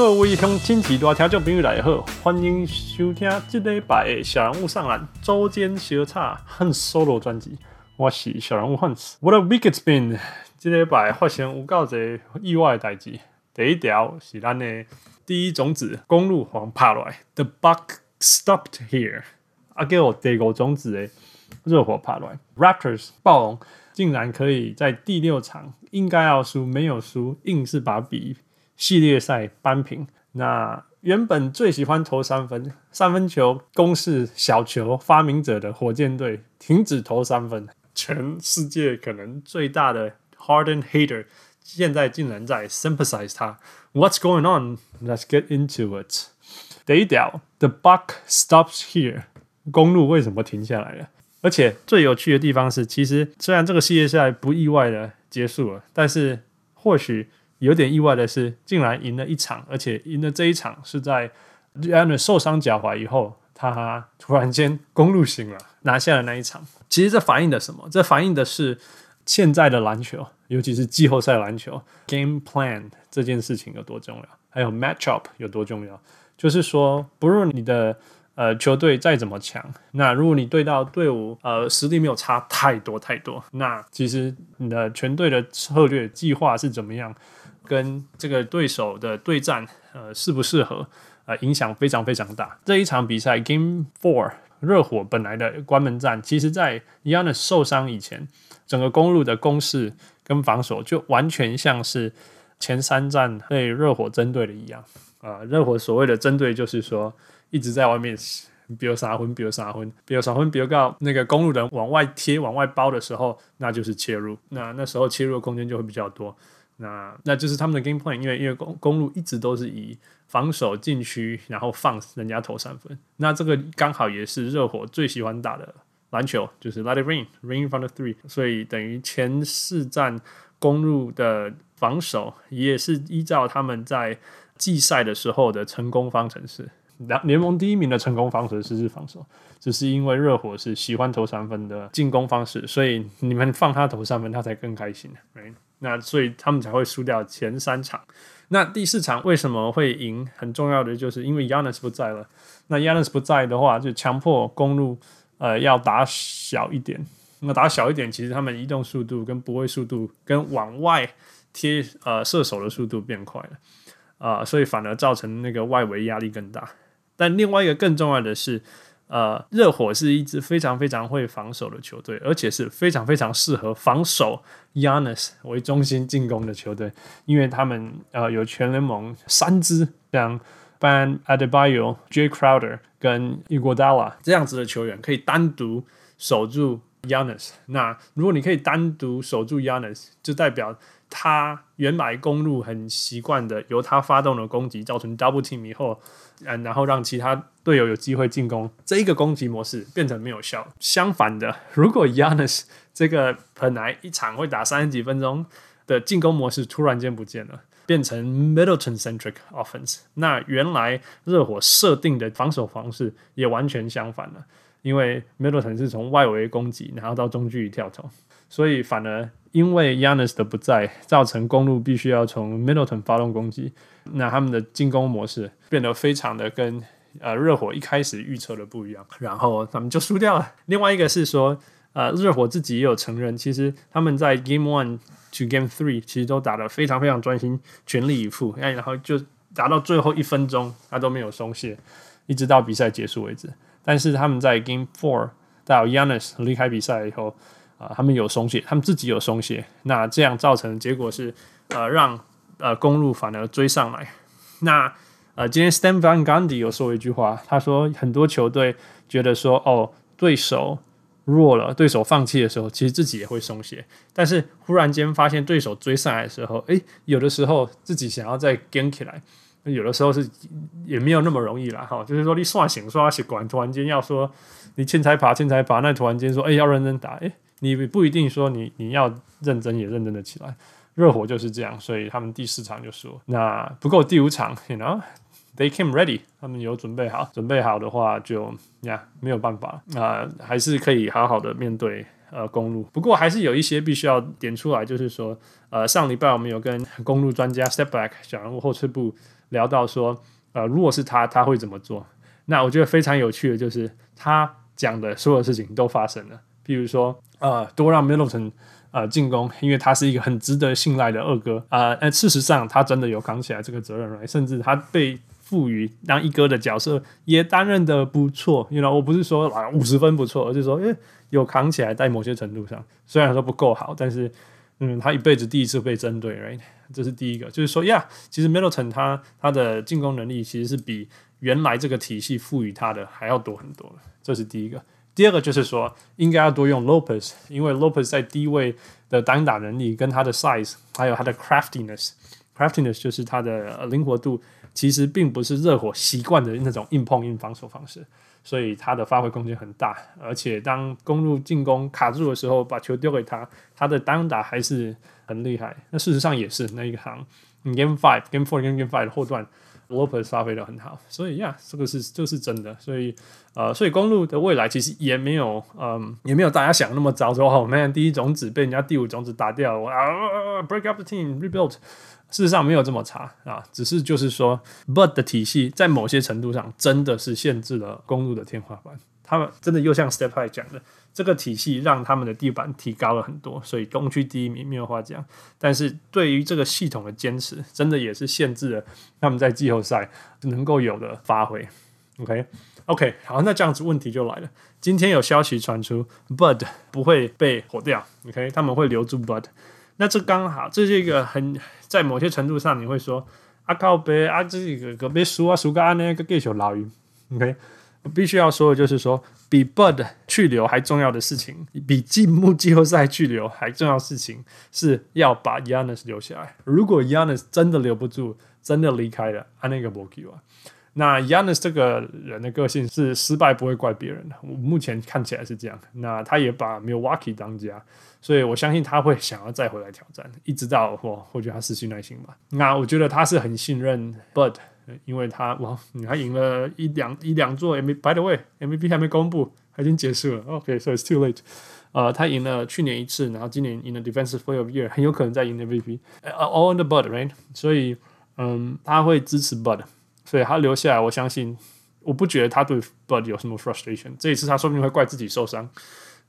各位乡亲戚大听众朋友大家好，欢迎收听这礼拜的小人物上篮周间小插和 solo 专辑。我是小人物 Hans。What a week it's been！这礼拜发生有够多意外的代志。第一条是咱的第一种子公鹿皇拍落来，The Buck stopped here。啊，给我第五种子的热火拍落来，Raptors 暴龙竟然可以在第六场应该要输没有输，硬是把比。系列赛扳平，那原本最喜欢投三分、三分球攻势小球发明者的火箭队停止投三分，全世界可能最大的 Harden hater 现在竟然在 sympathize 他。What's going on? Let's get into it。第一条，The buck stops here。公路为什么停下来了？而且最有趣的地方是，其实虽然这个系列赛不意外的结束了，但是或许。有点意外的是，竟然赢了一场，而且赢的这一场是在 Giannis 受伤脚踝以后，他突然间公路醒了，拿下了那一场。其实这反映的什么？这反映的是现在的篮球，尤其是季后赛篮球，game plan 这件事情有多重要，还有 matchup 有多重要。就是说，不论你的呃球队再怎么强，那如果你对到队伍呃实力没有差太多太多，那其实你的全队的策略计划是怎么样？跟这个对手的对战，呃，适不适合，呃，影响非常非常大。这一场比赛 Game Four，热火本来的关门战，其实在 y a n 受伤以前，整个公鹿的攻势跟防守就完全像是前三战被热火针对的一样。啊、呃，热火所谓的针对就是说一直在外面，比如杀昏，比如杀昏，比如杀昏，比如告那个公鹿人往外贴、往外包的时候，那就是切入。那那时候切入的空间就会比较多。那那就是他们的 game plan，因为因为公公路一直都是以防守禁区，然后放人家投三分。那这个刚好也是热火最喜欢打的篮球，就是 let it rain，rain from the three。所以等于前四战公路的防守也是依照他们在季赛的时候的成功方程式。联联盟第一名的成功方程式是防守，只是因为热火是喜欢投三分的进攻方式，所以你们放他投三分，他才更开心。Right? 那所以他们才会输掉前三场。那第四场为什么会赢？很重要的就是因为 Giannis 不在了。那 Giannis 不在的话，就强迫公路呃要打小一点。那打小一点，其实他们移动速度跟不会速度跟往外贴呃射手的速度变快了啊，所以反而造成那个外围压力更大。但另外一个更重要的是。呃，热火是一支非常非常会防守的球队，而且是非常非常适合防守 Yanis 为中心进攻的球队，因为他们呃有全联盟三支像 Ban Adebayo、Jay Crowder 跟 Iguodala 这样子的球员可以单独守住 Yanis。那如果你可以单独守住 Yanis，就代表他原来公路很习惯的由他发动的攻击造成 double team 以后。嗯，然后让其他队友有机会进攻，这一个攻击模式变成没有效。相反的，如果 Giannis 这个本来一场会打三十几分钟的进攻模式突然间不见了，变成 Middleton-centric offense，那原来热火设定的防守方式也完全相反了，因为 Middleton 是从外围攻击，然后到中距离跳投，所以反而因为 Yanis 的不在，造成公路必须要从 Middleton 发动攻击。那他们的进攻模式变得非常的跟呃热火一开始预测的不一样，然后他们就输掉了。另外一个是说，呃热火自己也有承认，其实他们在 Game One to Game Three 其实都打得非常非常专心，全力以赴，哎，然后就打到最后一分钟，他都没有松懈，一直到比赛结束为止。但是他们在 Game Four 到 Yanis 离开比赛以后，啊、他们有松懈，他们自己有松懈，那这样造成的结果是，呃让。呃，公路反而追上来。那呃，今天 Stan Van Gundy 有说一句话，他说很多球队觉得说，哦，对手弱了，对手放弃的时候，其实自己也会松懈。但是忽然间发现对手追上来的时候，诶，有的时候自己想要再跟起来，有的时候是也没有那么容易啦。哈、就是说你刷醒刷习惯，突然间要说你欠财爬欠财爬，那突然间说，诶，要认真打，诶，你不一定说你你要认真也认真的起来。热火就是这样，所以他们第四场就输。那不过第五场，you know，they came ready，他们有准备好，准备好的话就呀没有办法，啊、呃，还是可以好好的面对呃公路。不过还是有一些必须要点出来，就是说，呃，上礼拜我们有跟公路专家 Step Back 小人物后撤步聊到说，呃，如果是他，他会怎么做？那我觉得非常有趣的就是他讲的所有事情都发生了。比如说，呃，多让 Middleton 呃进攻，因为他是一个很值得信赖的二哥啊。呃，事实上，他真的有扛起来这个责任来甚至他被赋予当一哥的角色，也担任的不错。You know，我不是说啊五十分不错，而是说，诶，有扛起来，在某些程度上，虽然说不够好，但是，嗯，他一辈子第一次被针对，right？这是第一个，就是说，呀，其实 Middleton 他他的进攻能力其实是比原来这个体系赋予他的还要多很多。这是第一个。第二个就是说，应该要多用 Lopez，因为 Lopez 在低位的单打能力跟他的 size，还有他的 craftiness，craftiness 就是他的灵活度。其实并不是热火习惯的那种硬碰硬防守方式，所以他的发挥空间很大。而且当公鹿进攻卡住的时候，把球丢给他，他的单打还是很厉害。那事实上也是那一行，Game Five、Game Four 跟 Game Five 的后段，Lopez 发挥的很好。所以呀，yeah, 这个是这个是真的。所以呃，所以公路的未来其实也没有嗯，也没有大家想那么糟。说哦，man，第一种子被人家第五种子打掉，啊，break up the team，rebuild。事实上没有这么差啊，只是就是说，Bud 的体系在某些程度上真的是限制了公路的天花板。他们真的又像 Step High 讲的，这个体系让他们的地板提高了很多，所以东区第一名没有话讲。但是对于这个系统的坚持，真的也是限制了他们在季后赛能够有的发挥。OK，OK，、好，那这样子问题就来了。今天有消息传出，Bud 不会被火掉，OK，他们会留住 Bud。那这刚好，这是一个很在某些程度上，你会说啊靠北啊，这个隔壁输啊输个啊那个继续老鱼，OK，必须要说的就是说，比 Bud 去留还重要的事情，比进入季后赛去留还重要的事情，是要把 Yanis 留下来。如果 Yanis 真的留不住，真的离开了，啊那个不 OK 啊。那 Giannis 这个人的个性是失败不会怪别人的，我目前看起来是这样。那他也把 Milwaukee 当家，所以我相信他会想要再回来挑战，一直到我或许他失去耐心吧。那我觉得他是很信任 Bud，因为他哇，你还赢了一两一两座 M V。By the way，MVP 还没公布，还已经结束了。OK，so it's too late。呃，他赢了去年一次，然后今年赢了 Defensive Player of Year，很有可能再赢 MVP，all on the Bud，right？所以嗯，他会支持 Bud。所以他留下来，我相信，我不觉得他对 Bud 有什么 frustration。这一次他说不定会怪自己受伤。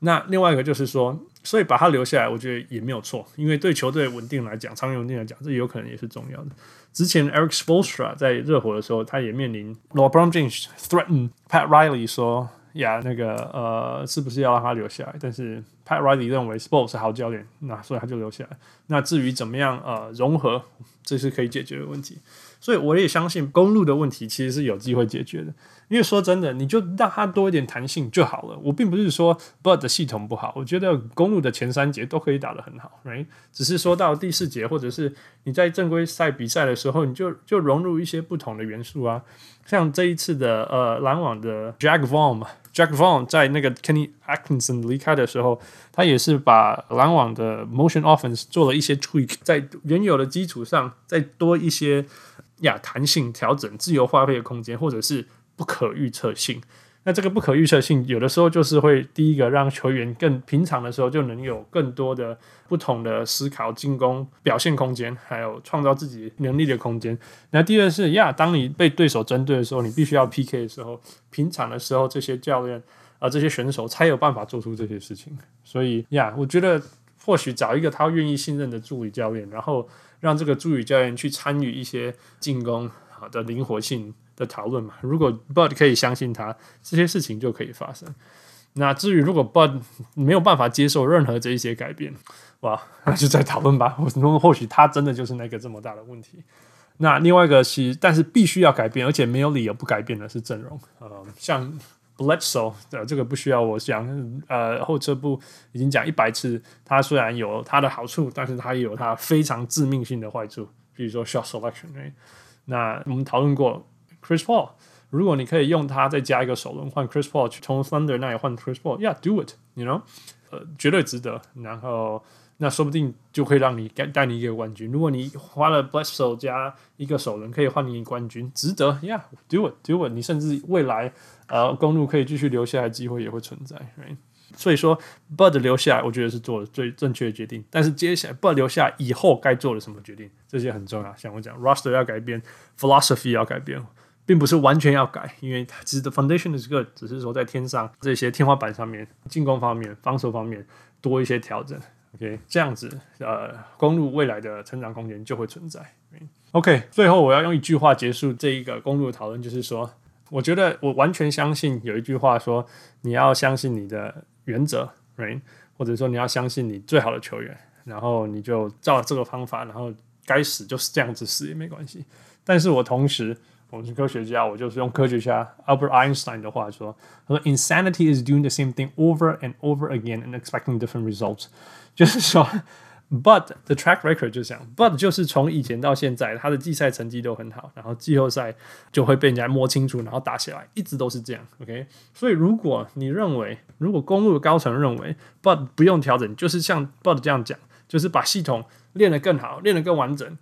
那另外一个就是说，所以把他留下来，我觉得也没有错，因为对球队稳定来讲，长远稳定来讲，这有可能也是重要的。之前 Eric Spoelstra 在热火的时候，他也面临 LeBron James threaten Pat Riley 说呀，那个呃，是不是要让他留下来？但是 Pat Riley 认为 Spoel 是好教练，那所以他就留下来。那至于怎么样呃融合，这是可以解决的问题。所以我也相信公路的问题其实是有机会解决的，因为说真的，你就让他多一点弹性就好了。我并不是说 Bud 的系统不好，我觉得公路的前三节都可以打得很好，right？只是说到第四节，或者是你在正规赛比赛的时候，你就就融入一些不同的元素啊。像这一次的呃篮网的 Jack Vaughn，Jack Vaughn 在那个 Kenny Atkinson 离开的时候，他也是把篮网的 Motion Offense 做了一些 tweak，在原有的基础上再多一些。呀，弹性调整、自由发挥的空间，或者是不可预测性。那这个不可预测性，有的时候就是会第一个让球员更平常的时候就能有更多的不同的思考、进攻表现空间，还有创造自己能力的空间。那第二是呀，当你被对手针对的时候，你必须要 PK 的时候，平常的时候这些教练啊、这些选手才有办法做出这些事情。所以呀，我觉得或许找一个他愿意信任的助理教练，然后。让这个助理教练去参与一些进攻好的灵活性的讨论嘛。如果 Bud 可以相信他，这些事情就可以发生。那至于如果 Bud 没有办法接受任何这一些改变，哇，那就再讨论吧。或或许他真的就是那个这么大的问题。那另外一个是，但是必须要改变，而且没有理由不改变的是阵容。呃，像。Bledsoe 的这个不需要我讲，呃，后撤步已经讲一百次。他虽然有他的好处，但是他也有他非常致命性的坏处，比如说 shot selection、那我们讨论过 Chris Paul，如果你可以用他再加一个首轮换 Chris Paul 去从 Thunder 那里换 Chris Paul，Yeah，do it，you know，呃，绝对值得。然后那说不定就会让你带带你一个冠军。如果你花了 Bledsoe 加一个首轮可以换你一个冠军，值得呀，yeah，do it，do it。你甚至未来呃公路可以继续留下来的机会也会存在，right？所以说 Bud 留下来，我觉得是做了最正确的决定。但是接下来 Bud 留下来以后该做的什么决定，这些很重要。像我讲，Roster 要改变，Philosophy 要改变。并不是完全要改，因为其实的 foundation is good，只是说在天上这些天花板上面，进攻方面、防守方面多一些调整。OK，这样子，呃，公路未来的成长空间就会存在。OK，最后我要用一句话结束这一个公路的讨论，就是说，我觉得我完全相信有一句话说，你要相信你的原则，right？或者说你要相信你最好的球员，然后你就照这个方法，然后该死就是这样子死也没关系。但是我同时。我是科学家，我就是用科学家 Albert Einstein 的话说：“他说 Insanity is doing the same thing over and over again and expecting different results。”就是说，But the track record 就这样 But 就是从以前到现在，他的季赛成绩都很好，然后季后赛就会被人家摸清楚，然后打起来，一直都是这样。OK，所以如果你认为，如果公路的高层认为 But 不用调整，就是像 But 这样讲，就是把系统练得更好，练得更完整。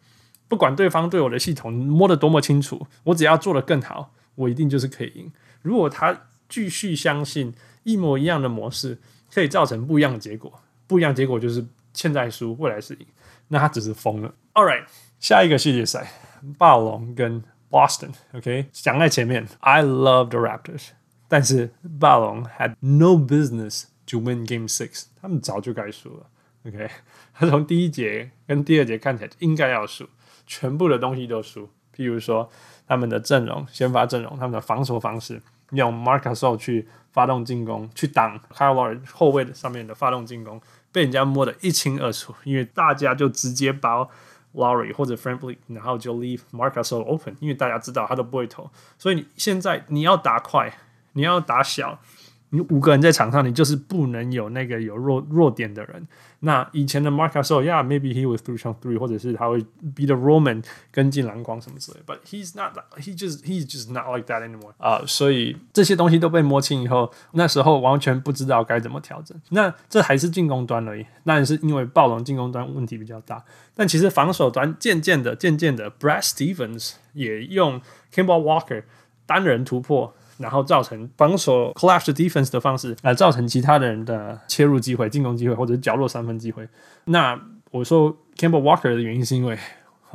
不管对方对我的系统摸得多么清楚，我只要做得更好，我一定就是可以赢。如果他继续相信一模一样的模式可以造成不一样的结果，不一样结果就是现在输，未来是赢，那他只是疯了。All right，下一个系列赛，暴龙跟 Boston，OK，、讲在前面，I love the Raptors，但是暴龙 had no business to win Game Six，他们早就该输了。OK，他从第一节跟第二节看起来应该要输。全部的东西都输，譬如说他们的阵容、先发阵容、他们的防守方式，用 Marc Gasol 去发动进攻，去挡 k y l e 后卫上面的发动进攻，被人家摸得一清二楚，因为大家就直接包 Lowry 或者 Frankly，然后就 leave Marc Gasol open，因为大家知道他都不会投，所以你现在你要打快，你要打小。你五个人在场上，你就是不能有那个有弱弱点的人。那以前的 Marc Gasol 呀，maybe he was through some three，或者是他会 be the Roman 跟进篮筐什么之类。But he's not，he just he's just not like that anymore。啊，所以这些东西都被摸清以后，那时候完全不知道该怎么调整。那这还是进攻端而已，那是因为暴龙进攻端问题比较大。但其实防守端渐渐的、渐渐的，Brad Stevens 也用 Kemba Walker 单人突破。然后造成防守 collapse defense 的方式来造成其他的人的切入机会、进攻机会或者是角落三分机会。那我说 Campbell Walker 的原因是因为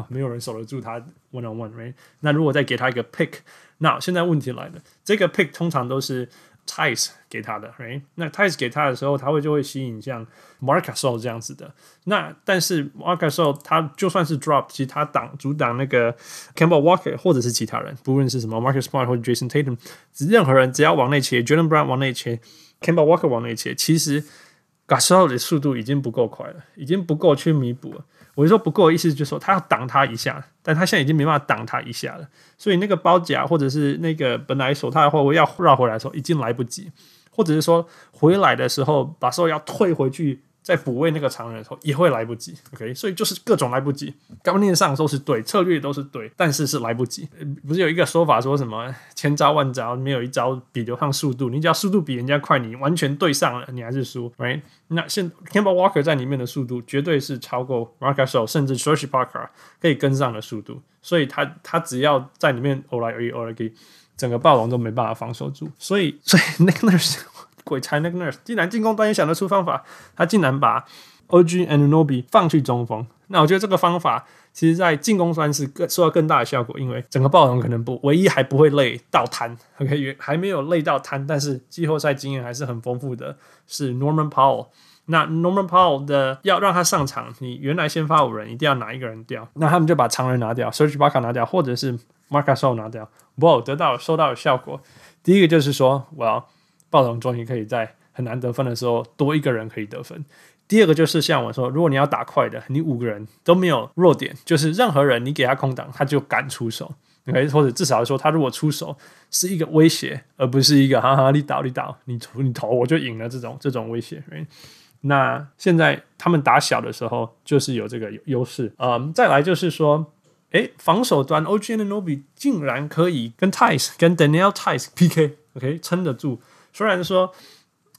没有人守得住他 one on one，right？那如果再给他一个 pick，那现在问题来了，这个 pick 通常都是。Theis 给他的，right？那 Theis 给他的时候，他会就会吸引像 Marc Gasol 这样子的。那但是 Marc Gasol 他就算是 drop，其实他挡阻挡那个 Kemba Walker 或者是其他人，不论是什么 Marcus Smart 或者 Jason Tatum，任何人只要往内切，Jaylen Brown 往内切，Kemba Walker 往内切，其实 Gasol 的速度已经不够快了，已经不够去弥补了。我就说不够，意思就是说他要挡他一下，但他现在已经没办法挡他一下了，所以那个包夹或者是那个本来手套的后卫要绕回来的时候已经来不及，或者是说回来的时候把手要退回去。在补位那个长人的时候也会来不及，OK，所以就是各种来不及，概念上都是对，策略都是对，但是是来不及。不是有一个说法说什么千招万招没有一招比得上速度，你只要速度比人家快，你完全对上了，你还是输，right？那现 Kemba Walker 在里面的速度绝对是超过 marcasso，甚至 Serge Ibaka 可以跟上的速度，所以他他只要在里面偶来而已，偶来给整个暴龙都没办法防守住，所以 所以那个那是。鬼才那个 nurse 竟然进攻端也想得出方法，他竟然把 OG Anunoby 放去中锋。那我觉得这个方法，其实在进攻端是更受到更大的效果，因为整个暴龙可能不唯一还不会累到瘫，OK，还没有累到瘫，但是季后赛经验还是很丰富的，是 Norman Powell。那 Norman Powell 的要让他上场，你原来先发五人，一定要拿一个人掉，那他们就把常人拿掉，Serge Ibaka 拿掉，或者是 Marc Gasol 拿掉，哇，得到收到的效果。第一个就是说，，Well。暴龙终于可以在很难得分的时候多一个人可以得分。第二个就是像我说，如果你要打快的，你五个人都没有弱点，就是任何人你给他空档，他就敢出手。OK，或者至少说，他如果出手是一个威胁，而不是一个哈哈你倒你倒你投你投我就赢了这种这种威胁。Right? 那现在他们打小的时候就是有这个优势。嗯，再来就是说，诶，防守端 OG Anunoby 竟然可以跟 Theis 跟 Daniel Theis PK，OK，撑得住。虽然说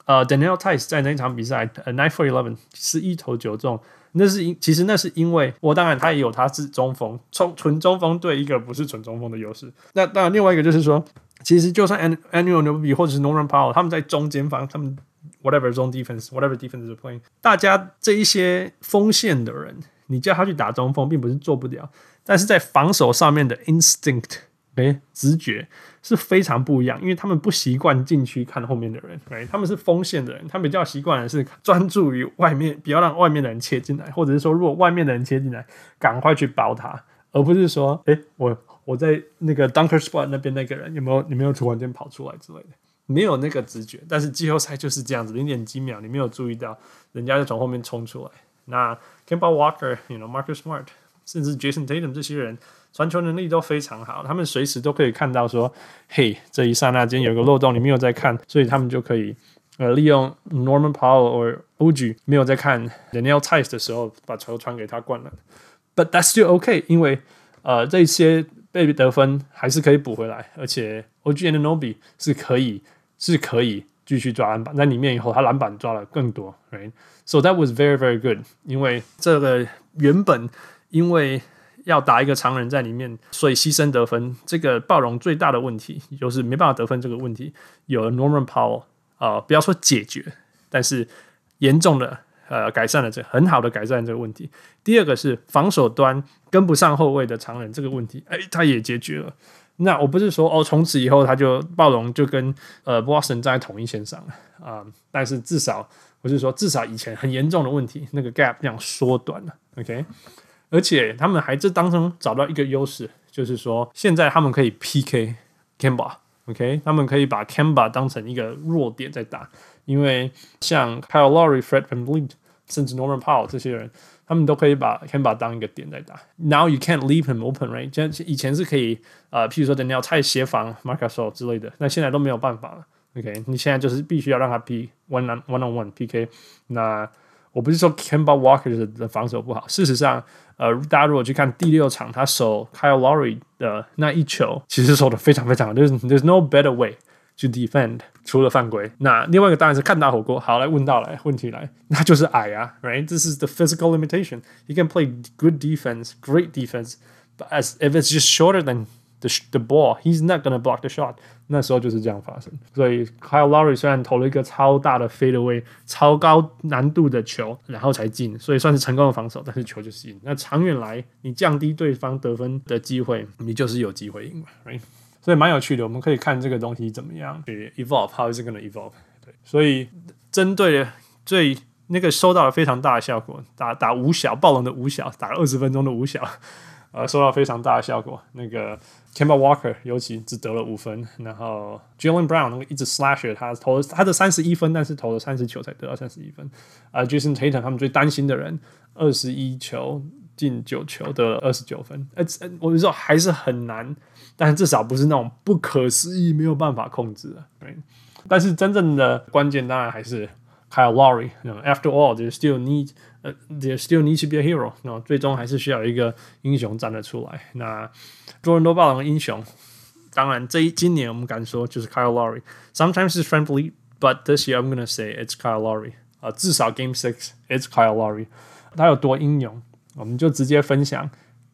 呃，Daniel Tice 在那场比赛，呃，nine for eleven，十一投九中，那是因其实那是因为我当然他也有他是中锋，从纯中锋对一个不是纯中锋的优势。那当然另外一个就是说，其实就算 Anunoby 或者是 Norman Powell 他们在中间方，他们 whatever zone defense，whatever defense is playing，大家这一些锋线的人，你叫他去打中锋，并不是做不了，但是在防守上面的 instinct。诶，直觉是非常不一样，因为他们不习惯禁区看后面的人，诶，他们是锋线的人，他们比较习惯的是专注于外面，不要让外面的人切进来，或者是说，如果外面的人切进来，赶快去包他，而不是说，诶，我我在那个 dunker spot 那边那个人有没有，你没有突然间跑出来之类的，没有那个直觉。但是季后赛就是这样子，零点几秒你没有注意到，人家就从后面冲出来。那 Kemba Walker，you know，Marcus Smart，甚至 Jason Tatum 这些人。传球能力都非常好，他们随时都可以看到说，嘿，这一刹那间有个漏洞，你没有在看，所以他们就可以呃利用 Norman Powell 或 OG 没有在看 Daniel Tice 的时候，把球传给他灌篮。But that's still okay，因为呃这些被得分还是可以补回来，而且 OG Anunoby 是可以是可以继续抓篮板，在里面以后他篮板抓了更多，right？So that was very very good，因为这个原本因为要打一个长人在里面，所以牺牲得分。这个暴龙最大的问题就是没办法得分。这个问题有了 Norman Powell 啊、呃，不要说解决，但是严重的呃改善了这很好的改善这个问题。第二个是防守端跟不上后卫的长人这个问题，哎，他也解决了。那我不是说哦，从此以后他就暴龙就跟呃 Boston 站在同一线上了啊、但是至少我是说，至少以前很严重的问题那个 gap 这样缩短了。OK。而且他们还这当中找到一个优势，就是说现在他们可以 PK Kemba，OK，他们可以把 Kemba 当成一个弱点在打，因为像 Kyle Lowry、Fred VanVleet 甚至 Norman Powell 这些人，他们都可以把 Kemba 当一个点在打。Now you can't leave him open, right？像以前是可以，呃，譬如说等你要太协防 Marc Gasol 之类的，那现在都没有办法了。OK，你现在就是必须要让他 P one on one on one PK。那我不是说 Kemba Walker 的防守不好，事实上。呃，大家如果去看第六场，他守 Kyle Lowry 的那一球，其实守的非常非常好。就是 There's no better way to defend，除了犯规。那另外一个当然是看大火锅。好，来问到来问题来，那就是矮啊，right？This is the physical limitation. You can play good defense, great defense, but as if it's just shorter than the the ball, he's not gonna block the shot. 那时候就是这样发生，所以 Kyle Lowry 虽然投了一个超大的 fadeaway 超高难度的球，然后才进，所以算是成功的防守，但是球就是进。那长远来，你降低对方得分的机会，你就是有机会赢嘛，right？所以蛮有趣的，我们可以看这个东西怎么样去 evolve，how is it gonna evolve？对，所以针对最那个收到了非常大的效果，打打五小暴龙的五小，打了二十分钟的五小。呃，收到非常大的效果。那个 Kemba Walker 尤其只得了五分，然后 Jalen Brown 那个一直 slash，他投了他的三十一分，但是投了三十球才得到三十一分。啊、呃、，Jason Tatum 他们最担心的人，二十一球进九球得二十九分。呃，我就说还是很难，但是至少不是那种不可思议没有办法控制的。对，但是真正的关键当然还是 Kyle Lowry。After all, they still need There still needs to be a hero，那最终还是需要一个英雄站得出来。那多伦多暴龙英雄，当然这一今年我们敢说就是 Kyle Lowry。Sometimes it's friendly，but this year I'm gonna say it's Kyle Lowry。啊，至少 Game Six it's Kyle Lowry。他有多英勇，我们就直接分享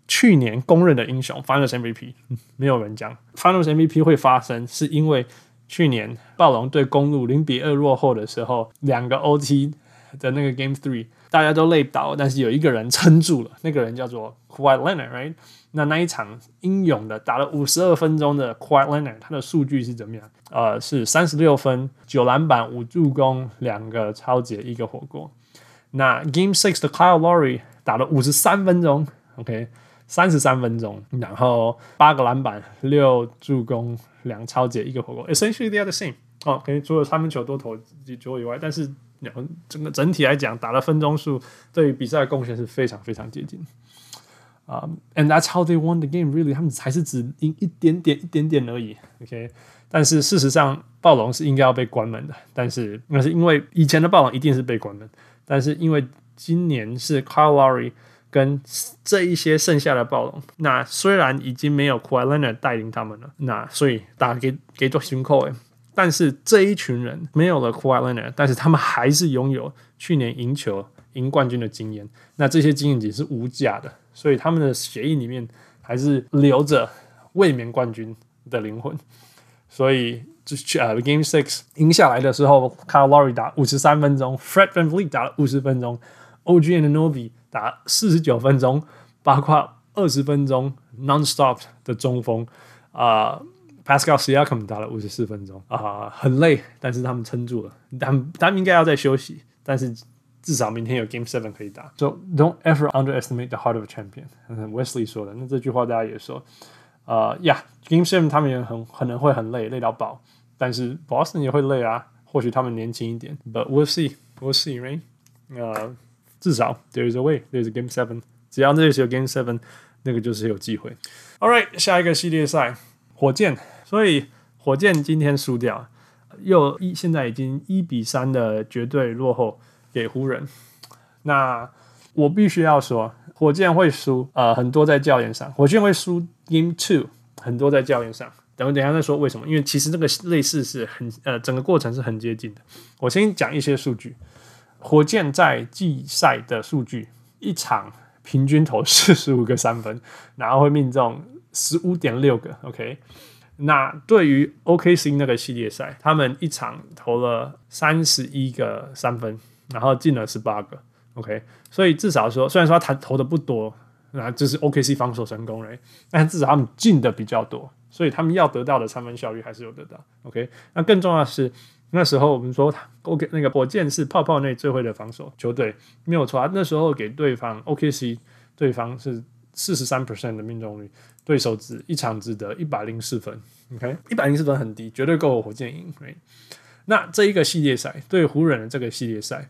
去年公认的英雄 Finals MVP。没有人讲 Finals MVP 会发生，是因为去年暴龙对公路零比二落后的时候，两个 OT 的那个 Game Three。大家都累倒，但是有一个人撑住了，那个人叫做 Kawhi Leonard，right？那那一场英勇的打了五十二分钟的 Kawhi Leonard，他的数据是怎么样？呃，是三十六分、九篮板、五助攻、两个超级、一个火锅。那 Game Six 的 Kyle Lowry 打了五十三分钟，OK，三十三分钟，然后八个篮板、六助攻、两超级、一个火锅，Essentially they are the same。哦，OK，除了三分球多投几球以外，但是。然后整个整体来讲，打的分钟数对于比赛的贡献是非常非常接近。啊、，and that's how they won the game. Really，他们还是只赢一点点一点点而已。OK，但是事实上，暴龙是应该要被关门的。但是那是因为以前的暴龙一定是被关门，但是因为今年是 Kyle Lowry 跟这一些剩下的暴龙，那虽然已经没有 k a w i Leonard 带领他们了，那所以打给给做新扣诶。但是这一群人没有了 Kawhi Leonard，但是他们还是拥有去年赢球、赢冠军的经验。那这些经验也是无价的，所以他们的协议里面还是留着卫冕冠军的灵魂。所以就去呃，Game Six 赢下来的时候，Kyle Lowry 打五十三分钟，Fred VanVleet 打了五十分钟，OG Anunoby 打四十九分钟，包括二十分钟 Non-Stop 的中锋啊。Pascal Siakam 打了五十四分钟啊，很累，但是他们撑住了。他们他们应该要再休息，但是至少明天有 Game Seven 可以打。So don't ever underestimate the heart of a champion。Wesley 说的，那这句话大家也说。啊，Yeah，Game Seven 他们也很可能会很累，累到爆。但是 Boston 也会累啊，或许他们年轻一点。But we'll see，we'll see，right？呃，至少 There's a way，There's a Game Seven。只要那时候有 Game Seven，那个就是有机会。All right，下一个系列赛，火箭。所以火箭今天输掉，又一现在已经一比三的绝对落后给湖人。那我必须要说，火箭会输，呃，很多在教练上，火箭会输 Game Two，很多在教练上。等我等下再说为什么，因为其实这个类似是很呃，整个过程是很接近的。我先讲一些数据，火箭在季赛的数据，一场平均投四十五个三分，然后会命中十五点六个，OK。那对于 OKC 那个系列赛，他们一场投了三十一个三分，然后进了十八个，OK，所以至少说，虽然说他投的不多，那这是 OKC 防守成功了，但至少他们进的比较多，所以他们要得到的三分效率还是有得到，OK。那更重要的是，那时候我们说 OK 那个火箭是泡泡内最会的防守球队，没有错啊。那时候给对方 OKC 对方是四十三 percent 的命中率。对手只一场只得一百零四分，OK，一百零四分很低，绝对够火箭赢。Right? 那这一个系列赛对湖人的这个系列赛，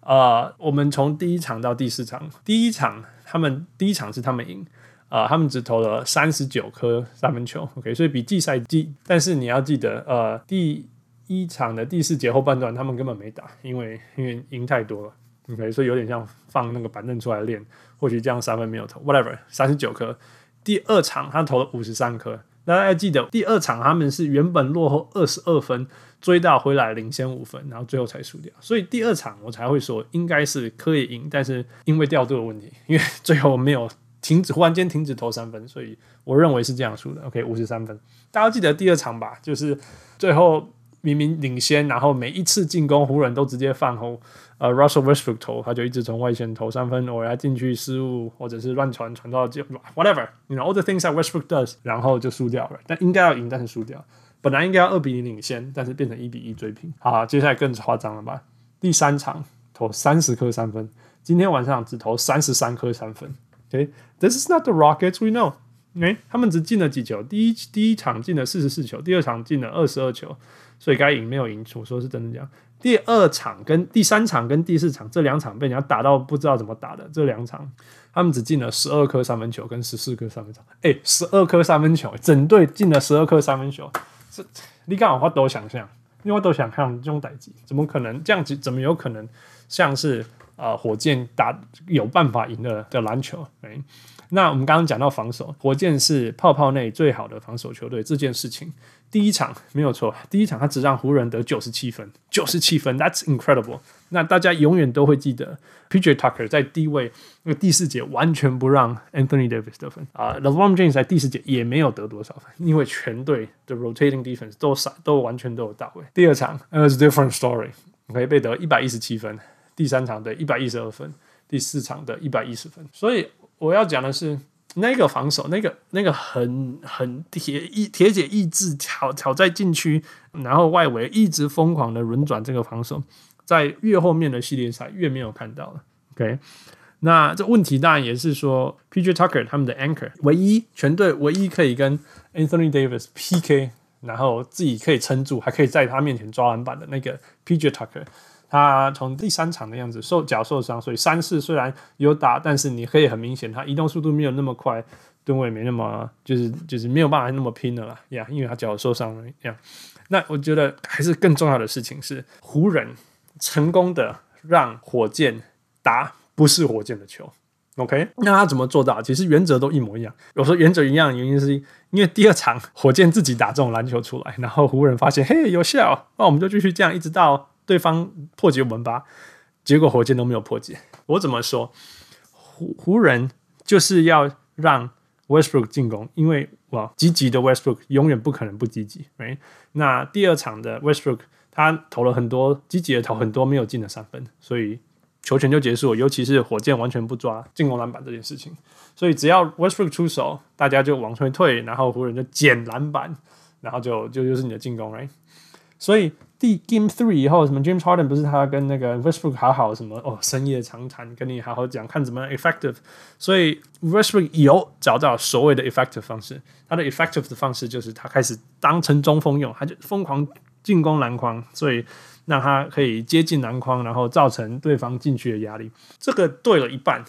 啊、呃，我们从第一场到第四场，第一场他们第一场是他们赢，啊、呃，他们只投了三十九颗三分球，OK，所以比季赛低。但是你要记得，呃，第一场的第四节后半段他们根本没打，因为因为赢太多了，OK，所以有点像放那个板凳出来练，或许这样三分没有投，whatever，三十九颗。第二场他投了五十三颗，大家要记得，第二场他们是原本落后二十二分，追到回来领先五分，然后最后才输掉。所以第二场我才会说应该是可以赢，但是因为调度的问题，因为最后没有停止，忽然间停止投三分，所以我认为是这样输的。OK，五十三分，大家记得第二场吧？就是最后明明领先，然后每一次进攻湖人都直接放后。呃、Russell Westbrook 投，他就一直从外线投三分，偶尔进去失误，或者是乱传传到就 whatever，you know all the things that Westbrook does，然后就输掉了。但应该要赢，但是输掉。本来应该要二比零领先，但是变成一比一追平。好，接下来更夸张了吧？第三场投三十颗三分，今天晚上只投三十三颗三分。OK，this、okay? is not the Rockets we know。哎，他们只进了几球？第一第一场进了四十四球，第二场进了二十二球，所以该赢没有赢。我说是真的这样。第二场跟第三场跟第四场这两场被人家打到不知道怎么打的，这两场他们只进了十二颗三分球跟十四颗三分球。哎，十二颗三分球，整队进了十二颗三分球，这你刚好话都想象，因为都想看这种打击，怎么可能这样子？怎么有可能像是啊、呃、火箭打有办法赢的的篮球？哎，那我们刚刚讲到防守，火箭是泡泡内最好的防守球队，这件事情。第一场没有错，第一场他只让湖人得九十七分，九十七分，That's incredible。那大家永远都会记得，PJ Tucker 在低位那个第四节完全不让 Anthony Davis 得分啊、uh,，LeBron James 在第四节也没有得多少分，因为全队的 rotating defense 都闪，都完全都有到位。第二场呃是 different story，可以被得一百一十七分，第三场的一百一十二分，第四场的一百一十分。所以我要讲的是。那个防守，那个那个很很铁一铁血意志挑挑在禁区，然后外围一直疯狂的轮转，这个防守在越后面的系列赛越没有看到了。OK，那这问题当然也是说，PJ Tucker 他们的 anchor 唯一全队唯一可以跟 Anthony Davis PK，然后自己可以撑住，还可以在他面前抓篮板的那个 PJ Tucker。他从第三场的样子受脚受伤，所以三四虽然有打，但是你可以很明显，他移动速度没有那么快，吨位没那么，就是就是没有办法那么拼了啦呀因为他脚受伤了呀。那我觉得还是更重要的事情是，湖人成功的让火箭打不是火箭的球。OK，那他怎么做到？其实原则都一模一样。有时候原则一样原因是因为第二场火箭自己打中篮球出来，然后湖人发现嘿有效，那我们就继续这样一直到对方破解我们吧。结果火箭都没有破解。我怎么说？湖湖人就是要让 Westbrook 进攻，因为哇，积极的 Westbrook 永远不可能不积极。Right？那第二场的 Westbrook 他投了很多积极的投很多没有进的三分，所以。球权就结束了，尤其是火箭完全不抓进攻篮板这件事情，所以只要 Westbrook 出手，大家就往回退，然后湖人就捡篮板，然后就就就是你的进攻，right？所以第 Game Three 以后，什么 James Harden 不是他跟那个 Westbrook 好好什么哦，深夜长谈，跟你好好讲，看怎么样 effective。所以 Westbrook 有找到所谓的 effective 方式，他的 effective 的方式就是他开始当成中锋用，他就疯狂进攻篮筐，所以。让他可以接近篮筐，然后造成对方禁区的压力。这个对了一半，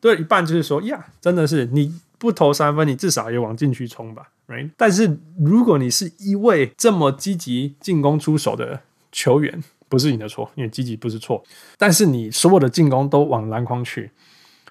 对了一半就是说呀，真的是你不投三分，你至少也往禁区冲吧，right？但是如果你是一位这么积极进攻出手的球员，不是你的错，因为积极不是错。但是你所有的进攻都往篮筐去，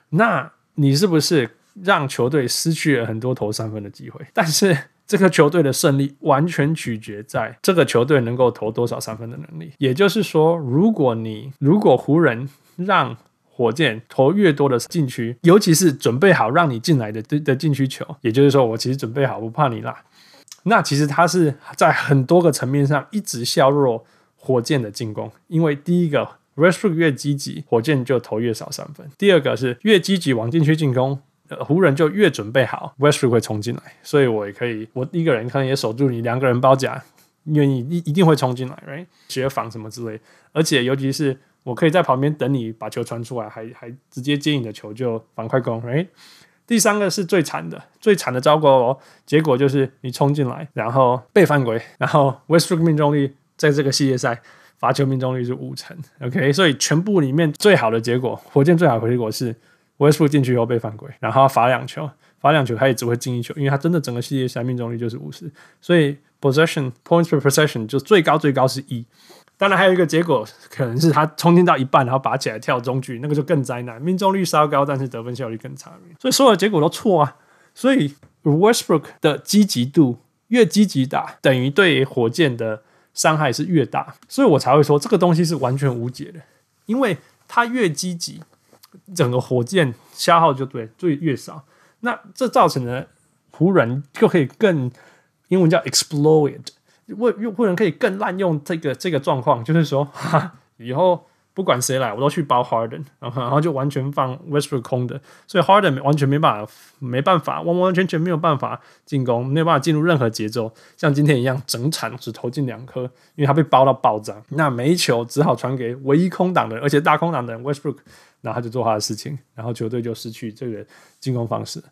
那你是不是让球队失去了很多投三分的机会？但是。这个球队的胜利完全取决在这个球队能够投多少三分的能力。也就是说，如果你如果湖人让火箭投越多的禁区，尤其是准备好让你进来的的禁区球，也就是说，我其实准备好不怕你啦。那其实他是在很多个层面上一直削弱火箭的进攻，因为第一个，Westbrook 越积极，火箭就投越少三分；第二个是越积极往禁区进攻。呃，湖人就越准备好，Westbrook 会冲进来，所以我也可以，我一个人可能也守住你，两个人包夹，因为你一一定会冲进来，right？协防什么之类，而且尤其是我可以在旁边等你把球传出来，还还直接接你的球就反快攻，right？第三个是最惨的，最惨的糟糕哦，结果就是你冲进来，然后被犯规，然后 Westbrook 命中率在这个系列赛罚球命中率是五成，OK？所以全部里面最好的结果，火箭最好的结果是。Westbrook 进去以后被犯规，然后罚两球，罚两球他也只会进一球，因为他真的整个系列赛命中率就是五十，所以 possession points per possession 就最高最高是一。当然还有一个结果，可能是他冲进到一半，然后拔起来跳中距，那个就更灾难，命中率稍高，但是得分效率更差。所以所有的结果都错啊。所以 Westbrook 的积极度越积极打，等于对火箭的伤害是越大，所以我才会说这个东西是完全无解的，因为他越积极。整个火箭消耗就对，就越少，那这造成的湖人就可以更，英文叫 exploit，为湖人可以更滥用这个这个状况，就是说，哈，以后不管谁来，我都去包 Harden，然 后然后就完全放 Westbrook 空的，所以 Harden 完全没办法，没办法，完完全全没有办法进攻，没有办法进入任何节奏，像今天一样整场只投进两颗，因为他被包到爆炸，那每一球只好传给唯一空档的，而且大空档的 Westbrook。然后他就做他的事情，然后球队就失去这个进攻方式，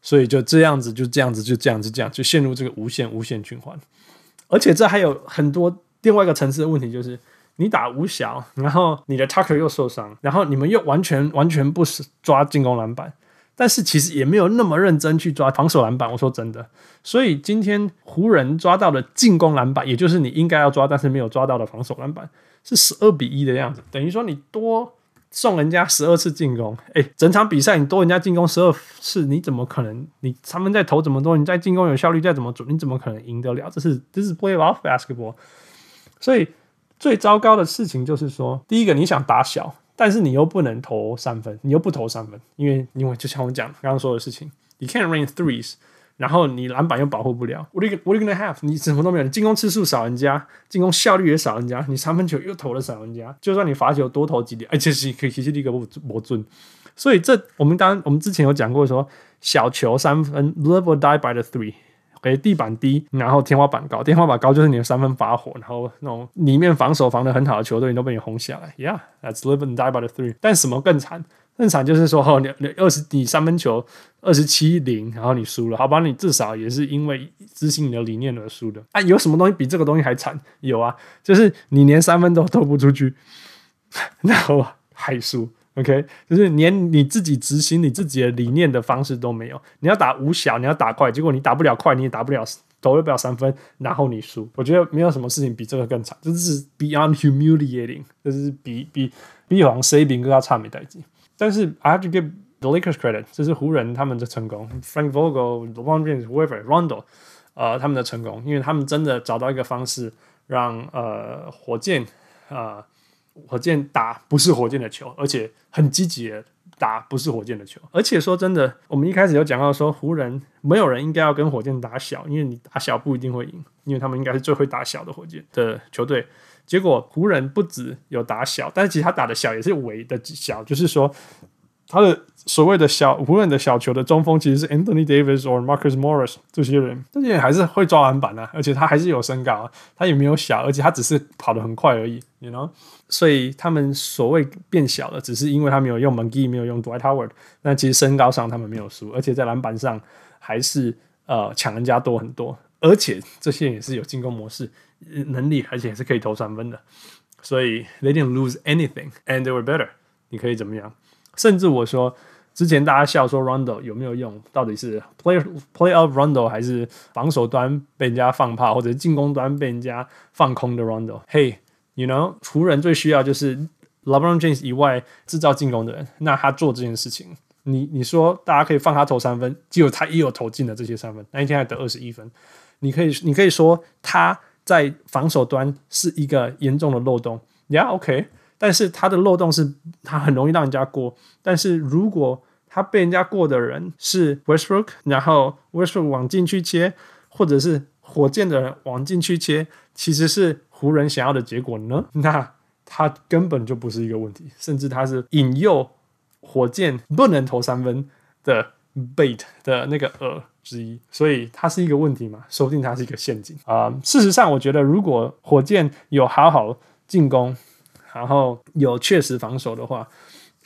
所以就这样子，就这样子，就这样子，这样就陷入这个无限无限循环。而且这还有很多另外一个层次的问题，就是你打五小，然后你的 Tucker 又受伤，然后你们又完全完全不是抓进攻篮板，但是其实也没有那么认真去抓防守篮板。我说真的，所以今天湖人抓到的进攻篮板，也就是你应该要抓但是没有抓到的防守篮板，是十二比一的样子，等于说你多。送人家十二次进攻，哎、整场比赛你多人家进攻十二次，你怎么可能？你他们在投这么多，你在进攻有效率再怎么准，你怎么可能赢得了？这是这是 playoff basketball。所以最糟糕的事情就是说，第一个你想打小，但是你又不能投三分，你又不投三分，因为因为就像我讲刚刚说的事情，you can't rain threes。然后你篮板又保护不了，what are you what are you gonna have？你什么都没有，你进攻次数少人家，进攻效率也少人家，你三分球又投了少人家，就算你罚球多投几点，哎，其实可以其实一个不不准。所以这我们当然我们之前有讲过说，小球三分 live or die by the three，给、地板低，然后天花板高，天花板高就是你的三分发火，然后那种里面防守防的很好的球队你都被你轰下来，yeah，that's live and die by the three。但什么更惨？正常就是说，哦，你你二十你三分球二十七零，然后你输了，好吧？你至少也是因为执行你的理念而输的。啊，有什么东西比这个东西还惨？有啊，就是你连三分都投不出去，然后还输。OK，就是连你自己执行你自己的理念的方式都没有。你要打五小，你要打快，结果你打不了快，你也打不了，投不了三分，然后你输。我觉得没有什么事情比这个更惨，这是 beyond humiliating，这是比比比好像谁比更加差没代志。但是 I have to give the Lakers credit，这是湖人他们的成功。Frank Vogel、LeBron James、Whoever、Rondo，呃，他们的成功，因为他们真的找到一个方式让呃火箭、呃、火箭打不是火箭的球，而且很积极的打不是火箭的球。而且说真的，我们一开始有讲到说湖人没有人应该要跟火箭打小，因为你打小不一定会赢，因为他们应该是最会打小的火箭的球队。结果湖人不只有打小，但是其实他打的小也是微的小，就是说他的所谓的小湖人的小球的中锋其实是 Anthony Davis 或 Marcus Morris 这些人，这些人还是会抓篮板啊，而且他还是有身高啊，他也没有小，而且他只是跑得很快而已，you know，所以他们所谓变小了，只是因为他没有用 McGee，没有用 Dwight Howard，但其实身高上他们没有输，而且在篮板上还是呃抢人家多很多，而且这些也是有进攻模式。能力，而且也是可以投三分的，所以 they didn't lose anything and they were better。你可以怎么样？甚至我说之前大家笑说 Rondo 有没有用？到底是 play play of Rondo 还是防守端被人家放炮，或者进攻端被人家放空的 Rondo？Hey，you know，湖人最需要就是 LeBron James 以外制造进攻的人。那他做这件事情，你你说大家可以放他投三分，结果他也有投进了这些三分，那一天还得二十一分。你可以你可以说他。在防守端是一个严重的漏洞，Yeah，OK，但是他的漏洞是他很容易让人家过。但是如果他被人家过的人是 Westbrook，然后 Westbrook 往进去切，或者是火箭的人往进去切，其实是湖人想要的结果呢？那他根本就不是一个问题，甚至他是引诱火箭不能投三分的 bait 的那个饵。之一，所以它是一个问题嘛？说不定它是一个陷阱啊、事实上，我觉得如果火箭有好好进攻，然后有确实防守的话，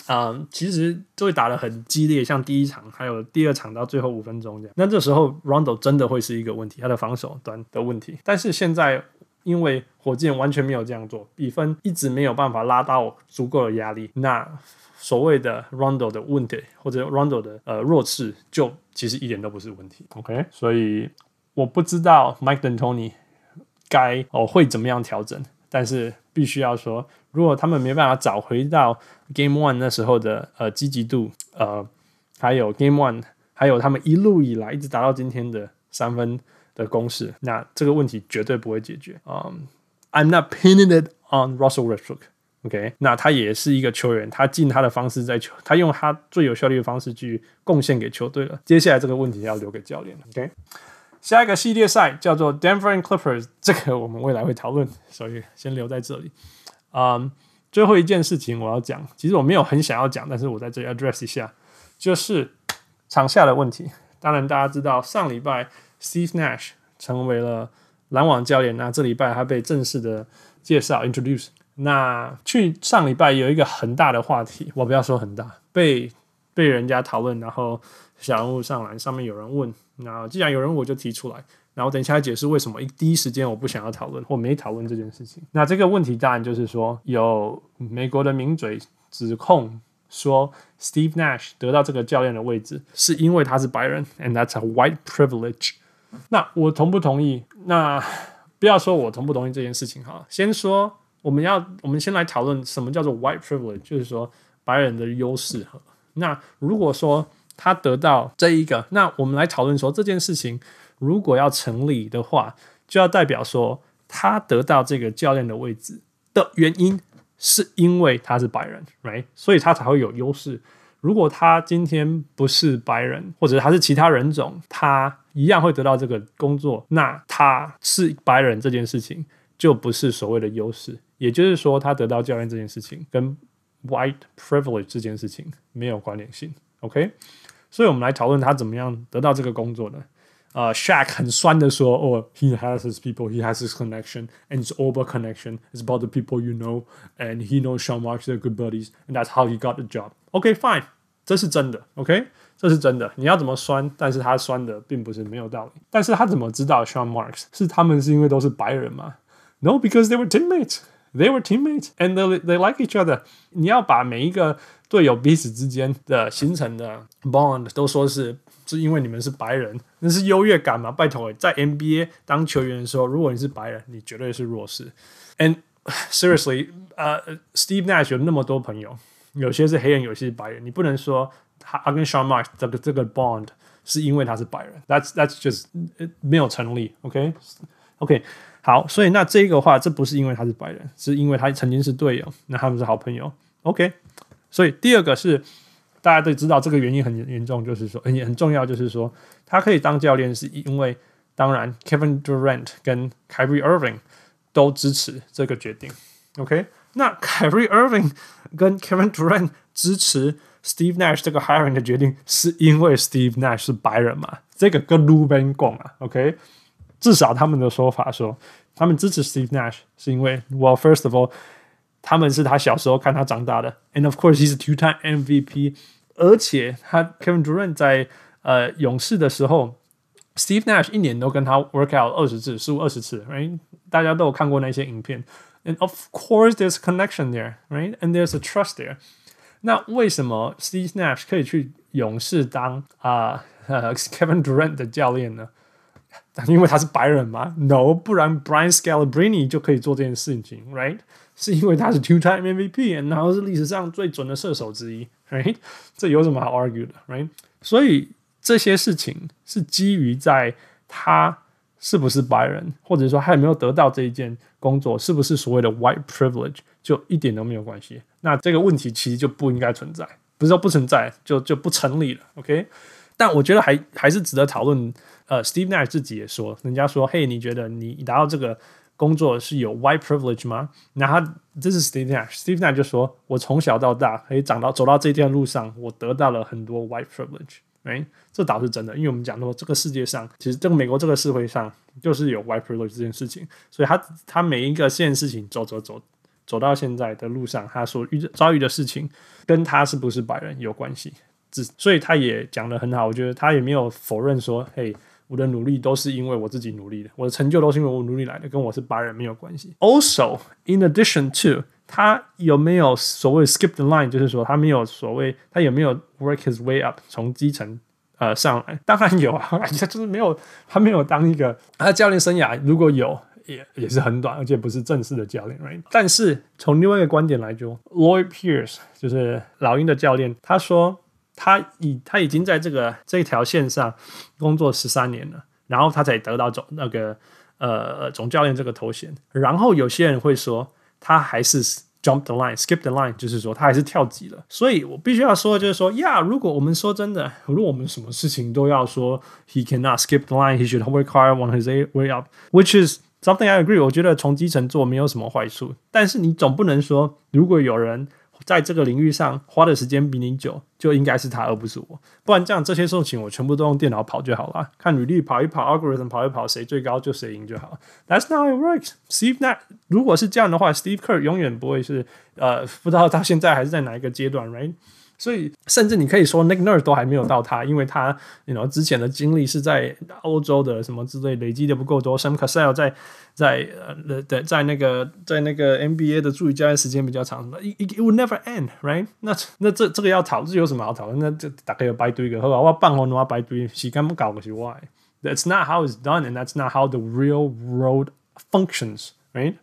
啊、其实就会打得很激烈，像第一场还有第二场到最后五分钟这样。那这时候，Rondo 真的会是一个问题，他的防守端的问题。但是现在，因为火箭完全没有这样做，比分一直没有办法拉到足够的压力，那。所谓的 Rondo 的问题，或者 Rondo 的呃弱势，就其实一点都不是问题。OK，所以我不知道 Mike D'Antoni 该哦会怎么样调整，但是必须要说，如果他们没办法找回到 Game One 那时候的呃积极度，呃，还有 Game One，还有他们一路以来一直达到今天的三分的攻势，那这个问题绝对不会解决。嗯，I'm not pinning it on Russell Westbrook。OK，那他也是一个球员，他尽他的方式在球，他用他最有效率的方式去贡献给球队了。接下来这个问题要留给教练了。OK，下一个系列赛叫做 Denver and Clippers，这个我们未来会讨论，所以先留在这里。嗯、最后一件事情我要讲，其实我没有很想要讲，但是我在这里 address 一下，就是场下的问题。当然大家知道，上礼拜 Steve Nash 成为了篮网教练，那这礼拜他被正式的介绍 introduce。那去上礼拜有一个很大的话题，我不要说很大，被被人家讨论，然后小人物上来上面有人问，然后既然有人我就提出来，然后等一下解释为什么一第一时间我不想要讨论或没讨论这件事情。那这个问题当然就是说，有美国的名嘴指控说，Steve Nash 得到这个教练的位置是因为他是白人，and that's a white privilege。那我同不同意？那不要说我同不同意这件事情哈，先说。我们要，我们先来讨论什么叫做 white privilege，就是说白人的优势哈。那如果说他得到这一个，那我们来讨论说这件事情如果要成立的话，就要代表说他得到这个教练的位置的原因是因为他是白人，right？所以他才会有优势。如果他今天不是白人，或者他是其他人种，他一样会得到这个工作。那他是白人这件事情就不是所谓的优势。也就是说，他得到教练这件事情跟 white privilege 这件事情没有关联性，OK？所以我们来讨论他怎么样得到这个工作的。呃、uh,，Shaq 很酸的说：“哦、oh,，he has his people, he has his connection, and it's all about connection. It's about the people you know, and he knows Sean Marks, they're good buddies, and that's how he got the job. OK，fine，、okay, 这是真的，OK？这是真的。你要怎么酸？但是他酸的并不是没有道理。但是他怎么知道 Sean Marks 是他们是因为都是白人吗？No，because they were teammates.” They were teammates and they they like each other。你要把每一个队友彼此之间的形成的 bond 都说是是因为你们是白人，那是优越感吗？拜托，在 NBA 当球员的时候，如果你是白人，你绝对是弱势。And seriously，呃、uh,，Steve Nash 有那么多朋友，有些是黑人，有些是白人，你不能说 他跟 Sean Marks 这个这个 bond 是因为他是白人，That's that's just 没有成立，OK OK 好，所以那这个话这不是因为他是白人，是因为他曾经是队友，那他们是好朋友，OK。所以第二个是大家都知道这个原因很严重，就是说很很重要，就是说他可以当教练是因为当然 Kevin Durant 跟 Kyrie Irving 都支持这个决定，OK。那 Kyrie Irving 跟 Kevin Durant 支持 Steve Nash 这个 hiring 的决定，是因为 Steve Nash 是白人嘛？这个跟路边讲啊，OK？至少他们的说法说，他们支持 Steve Nash 是因为，Well, first of all，他们是他小时候看他长大的，and of course he's a two-time MVP，而且他 Kevin Durant 在呃勇士的时候，Steve Nash 一年都跟他 work out 二十次，十五二十次，right？大家都有看过那些影片。And of course, there's a connection there, right? And there's a trust there. 那为什么 Steve Nash 可以去勇士当啊、呃、Kevin Durant 的教练呢？ 因为他是白人吗？No，不然 Brian Scalabrine 就可以做这件事情，right？是因为他是 two-time MVP，然后是历史上最准的射手之一，right？这有什么好 argue 的，right？所以这些事情是基于在他。是不是白人，或者说他有没有得到这一件工作，是不是所谓的 white privilege，就一点都没有关系。那这个问题其实就不应该存在，不是说不存在，就就不成立了。OK，但我觉得还还是值得讨论。呃，Steve Nash 自己也说，人家说，嘿，你觉得你达到这个工作是有 white privilege 吗？那他这是 Steve Nash，Steve Nash 就说，我从小到大可以长到走到这段路上，我得到了很多 white privilege。哎，这倒是真的，因为我们讲说，这个世界上其实这个美国这个社会上就是有 white privilege 这件事情，所以他他每一个件事情走走走走到现在的路上，他所遇遭遇的事情跟他是不是白人有关系，只所以他也讲得很好，我觉得他也没有否认说，嘿，我的努力都是因为我自己努力的，我的成就都是因为我努力来的，跟我是白人没有关系。Also, in addition to 他有没有所谓 skip the line，就是说他没有所谓，他有没有 work his way up 从基层呃上来？当然有啊，他就是没有，他没有当一个他教练生涯如果有也也是很短，而且不是正式的教练，right？但是从另外一个观点来说，Lloyd Pierce 就是老鹰的教练，他说他已他已经在这个这条线上工作十三年了，然后他才得到总那个呃总教练这个头衔。然后有些人会说。他还是 jump the line, skip the line，就是说他还是跳级了。所以我必须要说，就是说，呀，如果我们说真的，如果我们什么事情都要说，he cannot skip the line, he should work hard on his way up, which is something I agree。我觉得从基层做没有什么坏处，但是你总不能说，如果有人。在这个领域上花的时间比你久，就应该是他，而不是我。不然这样这些事情我全部都用电脑跑就好了，看履历跑一跑，algorithm 跑一跑，谁最高就谁赢就好。That's not how it works. Steve 那如果是这样的话，Steve Kerr 永远不会是呃，不知道到现在还是在哪一个阶段，right？所以，甚至你可以说，Nick Nurse 都还没有到他，因为他，you know，之前的经历是在欧洲的什么之类累积的不够多。Sam Cassell 在在呃在在那个在那个 NBA 的助理教练时间比较长，什么，it it would never end，right？那那这这个要讨论，这有什么好讨论？那就大概有白堆个，好吧？我办活我白堆，时间不搞个是 why？That's not how it's done, and that's not how the real world functions，right？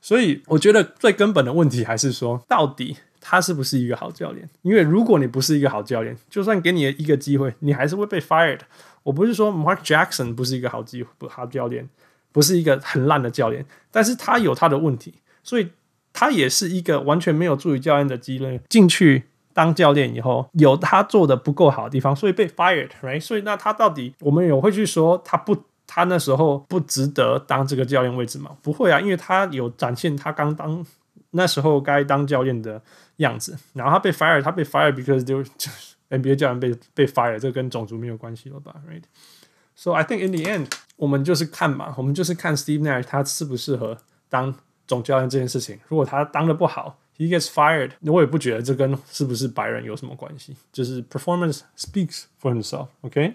所以我觉得最根本的问题还是说，到底。他是不是一个好教练？因为如果你不是一个好教练，就算给你一个机会，你还是会被 fired。我不是说 Mark Jackson 不是一个好机不好教练，不是一个很烂的教练，但是他有他的问题，所以他也是一个完全没有助理教练的机会进去当教练以后，有他做的不够好的地方，所以被 fired，right？所以那他到底我们有会去说他不，他那时候不值得当这个教练位置吗？不会啊，因为他有展现他刚当那时候该当教练的。样子，然后他被 fire，他被 fire because they 就是 NBA 教练被被 fire，这跟种族没有关系了吧？Right？So I think in the end，我们就是看嘛，我们就是看 Steve Nash 他适不适合当总教练这件事情。如果他当得不好，he gets fired，我也不觉得这跟是不是白人有什么关系，就是 performance speaks for himself。OK？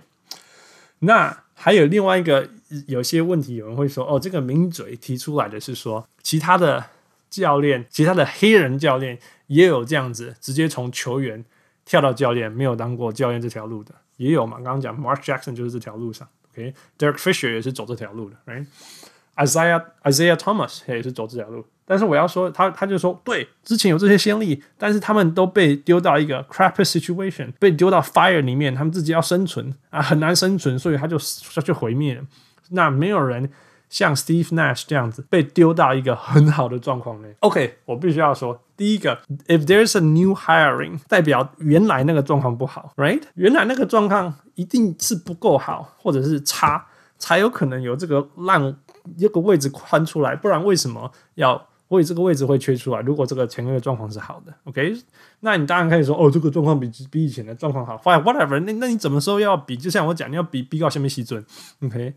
那还有另外一个有些问题，有人会说，哦，这个名嘴提出来的是说，其他的教练，其他的黑人教练。也有这样子，直接从球员跳到教练，没有当过教练这条路的，也有嘛。刚刚讲 Mark Jackson 就是这条路上，OK，Derek Fisher 也是走这条路的，Right？Isaiah Isaiah Thomas 也是走这条路但是我要说，他他就说，对，之前有这些先例，但是他们都被丢到一个 crappy situation，被丢到 fire 里面，他们自己要生存啊，很难生存，所以他就他就毁灭。那没有人像 Steve Nash 这样子被丢到一个很好的状况内。OK，我必须要说，第一个，if there's a new hiring，代表原来那个状况不好，right？原来那个状况一定是不够好，或者是差，才有可能有这个让一个位置宽出来，不然为什么要？所以这个位置会缺出来。如果这个前面的状况是好的，OK，那你当然可以说，哦，这个状况比比以前的状况好。Fine, whatever，那那你怎么说要比？就像我讲，你要比比较下面基准，OK，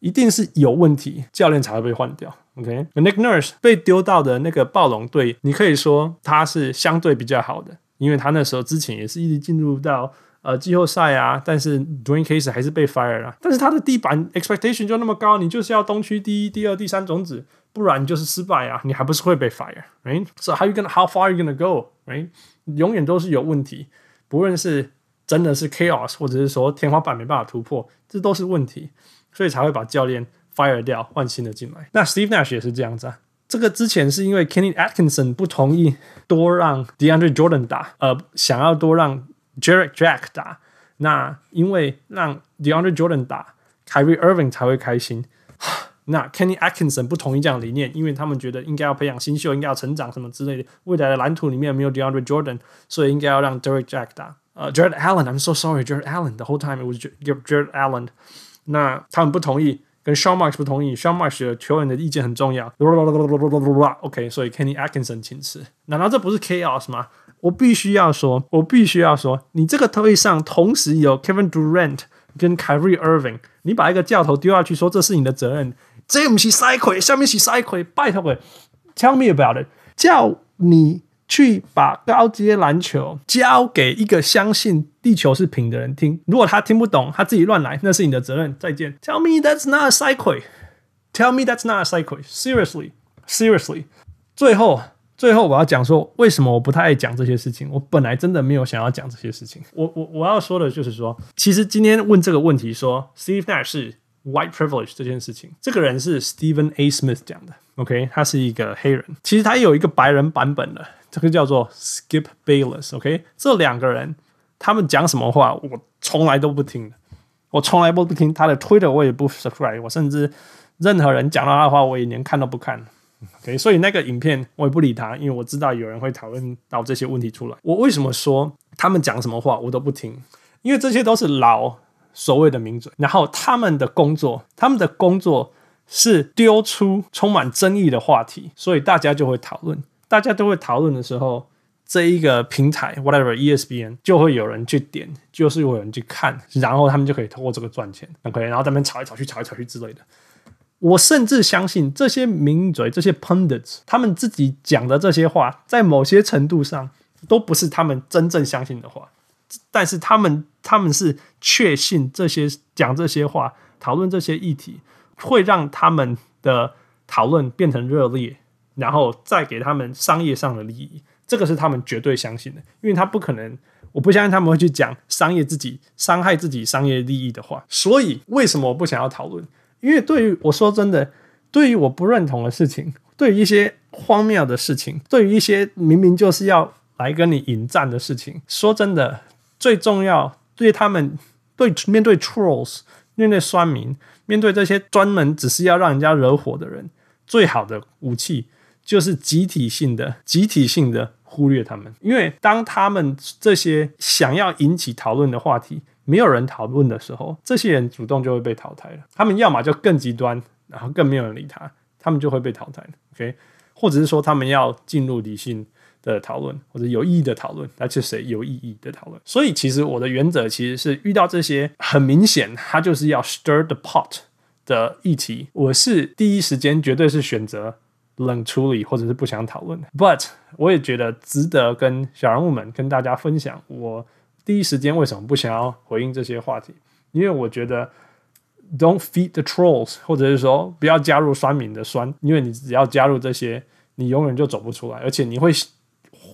一定是有问题，教练才会被换掉。OK，Nick Nurse 被丢到的那个暴龙队，你可以说他是相对比较好的，因为他那时候之前也是一直进入到呃季后赛啊，但是 Dwane Case 还是被 fire 了。但是他的地板 expectation 就那么高，你就是要东区第一、第二、第三种子。不然就是失败啊，你还不是会被 fire，right？So how you gonna how far you gonna go，right？永远都是有问题，不论是真的是 chaos，或者是说天花板没办法突破，这都是问题，所以才会把教练 fire 掉，换新的进来。那 Steve Nash 也是这样子啊。这个之前是因为 Kenny Atkinson 不同意多让 DeAndre Jordan 打，呃，想要多让 Jarrett Jack 打。那因为让 DeAndre Jordan 打，Kyrie Irving 才会开心。那 Kenny Atkinson 不同意这样理念，因为他们觉得应该要培养新秀，应该要成长什么之类的。未来的蓝图里面没有 DeAndre Jordan，所以应该要让 Derek Jack 打。呃、，Jared Allen，I'm so sorry，Jared Allen，the whole time it was Jarrett Allen。那他们不同意，跟 Sean Marks 不同意，Sean Marks 的球员的意见很重要。OK，所以 Kenny Atkinson 请辞。难道这不是 chaos 吗？我必须要说，我必须要说，你这个队上同时有 Kevin Durant 跟 Kyrie Irving，你把一个教头丢下去说这是你的责任。这不是赛亏，下面是赛亏，拜托喂，Tell me about it，叫你去把高阶篮球交给一个相信地球是平的人听。如果他听不懂，他自己乱来，那是你的责任。再见。Tell me that's not a 赛亏，Tell me that's not a 赛亏。Seriously，Seriously，最后，最后我要讲说，为什么我不太爱讲这些事情。我本来真的没有想要讲这些事情。我我我要说的就是说，其实今天问这个问题说，Steve Nash 是。White privilege 这件事情，这个人是 Stephen A. Smith 讲的，OK，他是一个黑人。其实他有一个白人版本的，这个叫做 Skip Bayless，OK，这两个人他们讲什么话，我从来都不听的，我从来都不听他的 Twitter，我也不 subscribe，我甚至任何人讲到他的话，我也连看都不看，OK，所以那个影片我也不理他，因为我知道有人会讨论到这些问题出来。我为什么说他们讲什么话我都不听？因为这些都是老。所谓的名嘴，然后他们的工作，他们的工作是丢出充满争议的话题，所以大家就会讨论。大家都会讨论的时候，这一个平台 whatever ESPN 就会有人去点，就是有人去看，然后他们就可以通过这个赚钱。OK，然后他们吵来吵去，吵来吵去之类的。我甚至相信这些名嘴、这些 pundits，他们自己讲的这些话，在某些程度上都不是他们真正相信的话。但是他们他们是确信这些讲这些话、讨论这些议题，会让他们的讨论变成热烈，然后再给他们商业上的利益。这个是他们绝对相信的，因为他不可能，我不相信他们会去讲商业自己伤害自己商业利益的话。所以为什么我不想要讨论？因为对于我说真的，对于我不认同的事情，对于一些荒谬的事情，对于一些明明就是要来跟你引战的事情，说真的。最重要，对他们，对面对 trolls，面对酸民，面对这些专门只是要让人家惹火的人，最好的武器就是集体性的、集体性的忽略他们。因为当他们这些想要引起讨论的话题没有人讨论的时候，这些人主动就会被淘汰了。他们要么就更极端，然后更没有人理他，他们就会被淘汰。OK，或者是说他们要进入理性。的讨论或者有意义的讨论，来自谁有意义的讨论。所以，其实我的原则其实是遇到这些很明显，他就是要 stir the pot 的议题，我是第一时间绝对是选择冷处理或者是不想讨论。But 我也觉得值得跟小人物们跟大家分享，我第一时间为什么不想要回应这些话题？因为我觉得 don't feed the trolls，或者是说不要加入酸民的酸，因为你只要加入这些，你永远就走不出来，而且你会。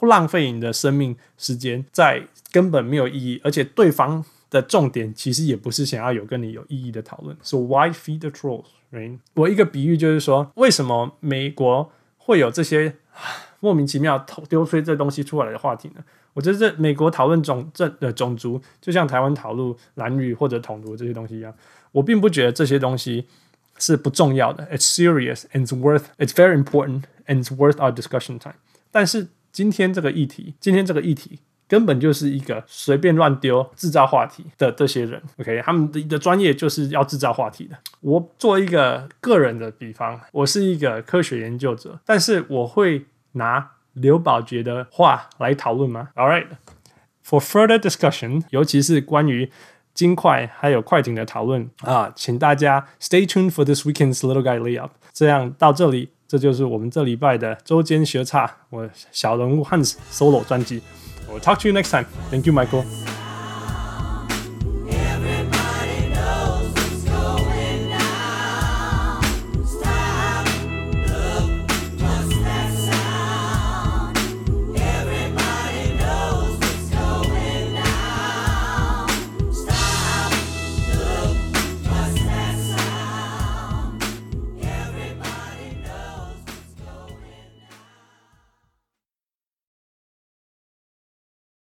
浪费你的生命时间在根本没有意义，而且对方的重点其实也不是想要有跟你有意义的讨论。So why feed the trolls? Right? 我一个比喻就是说，为什么美国会有这些莫名其妙丢出这东西出来的话题呢？我觉得这美国讨论种这的种族，就像台湾讨论蓝绿或者统独这些东西一样，我并不觉得这些东西是不重要的。It's serious and it's worth, it's very important and it's worth our discussion time。但是今天这个议题，今天这个议题。根本就是一个随便乱丢、制造话题的这些人，OK，他们的的专业就是要制造话题的。我做一个个人的比方，我是一个科学研究者，但是我会拿刘宝杰的话来讨论吗？All right, for further discussion，尤其是关于金块还有快艇的讨论啊，请大家 stay tuned for this weekend's Little Guy Layup。这样到这里，这就是我们这礼拜的周间学差，我小人物 Hans solo 专辑。We'll talk to you next time. Thank you, Michael.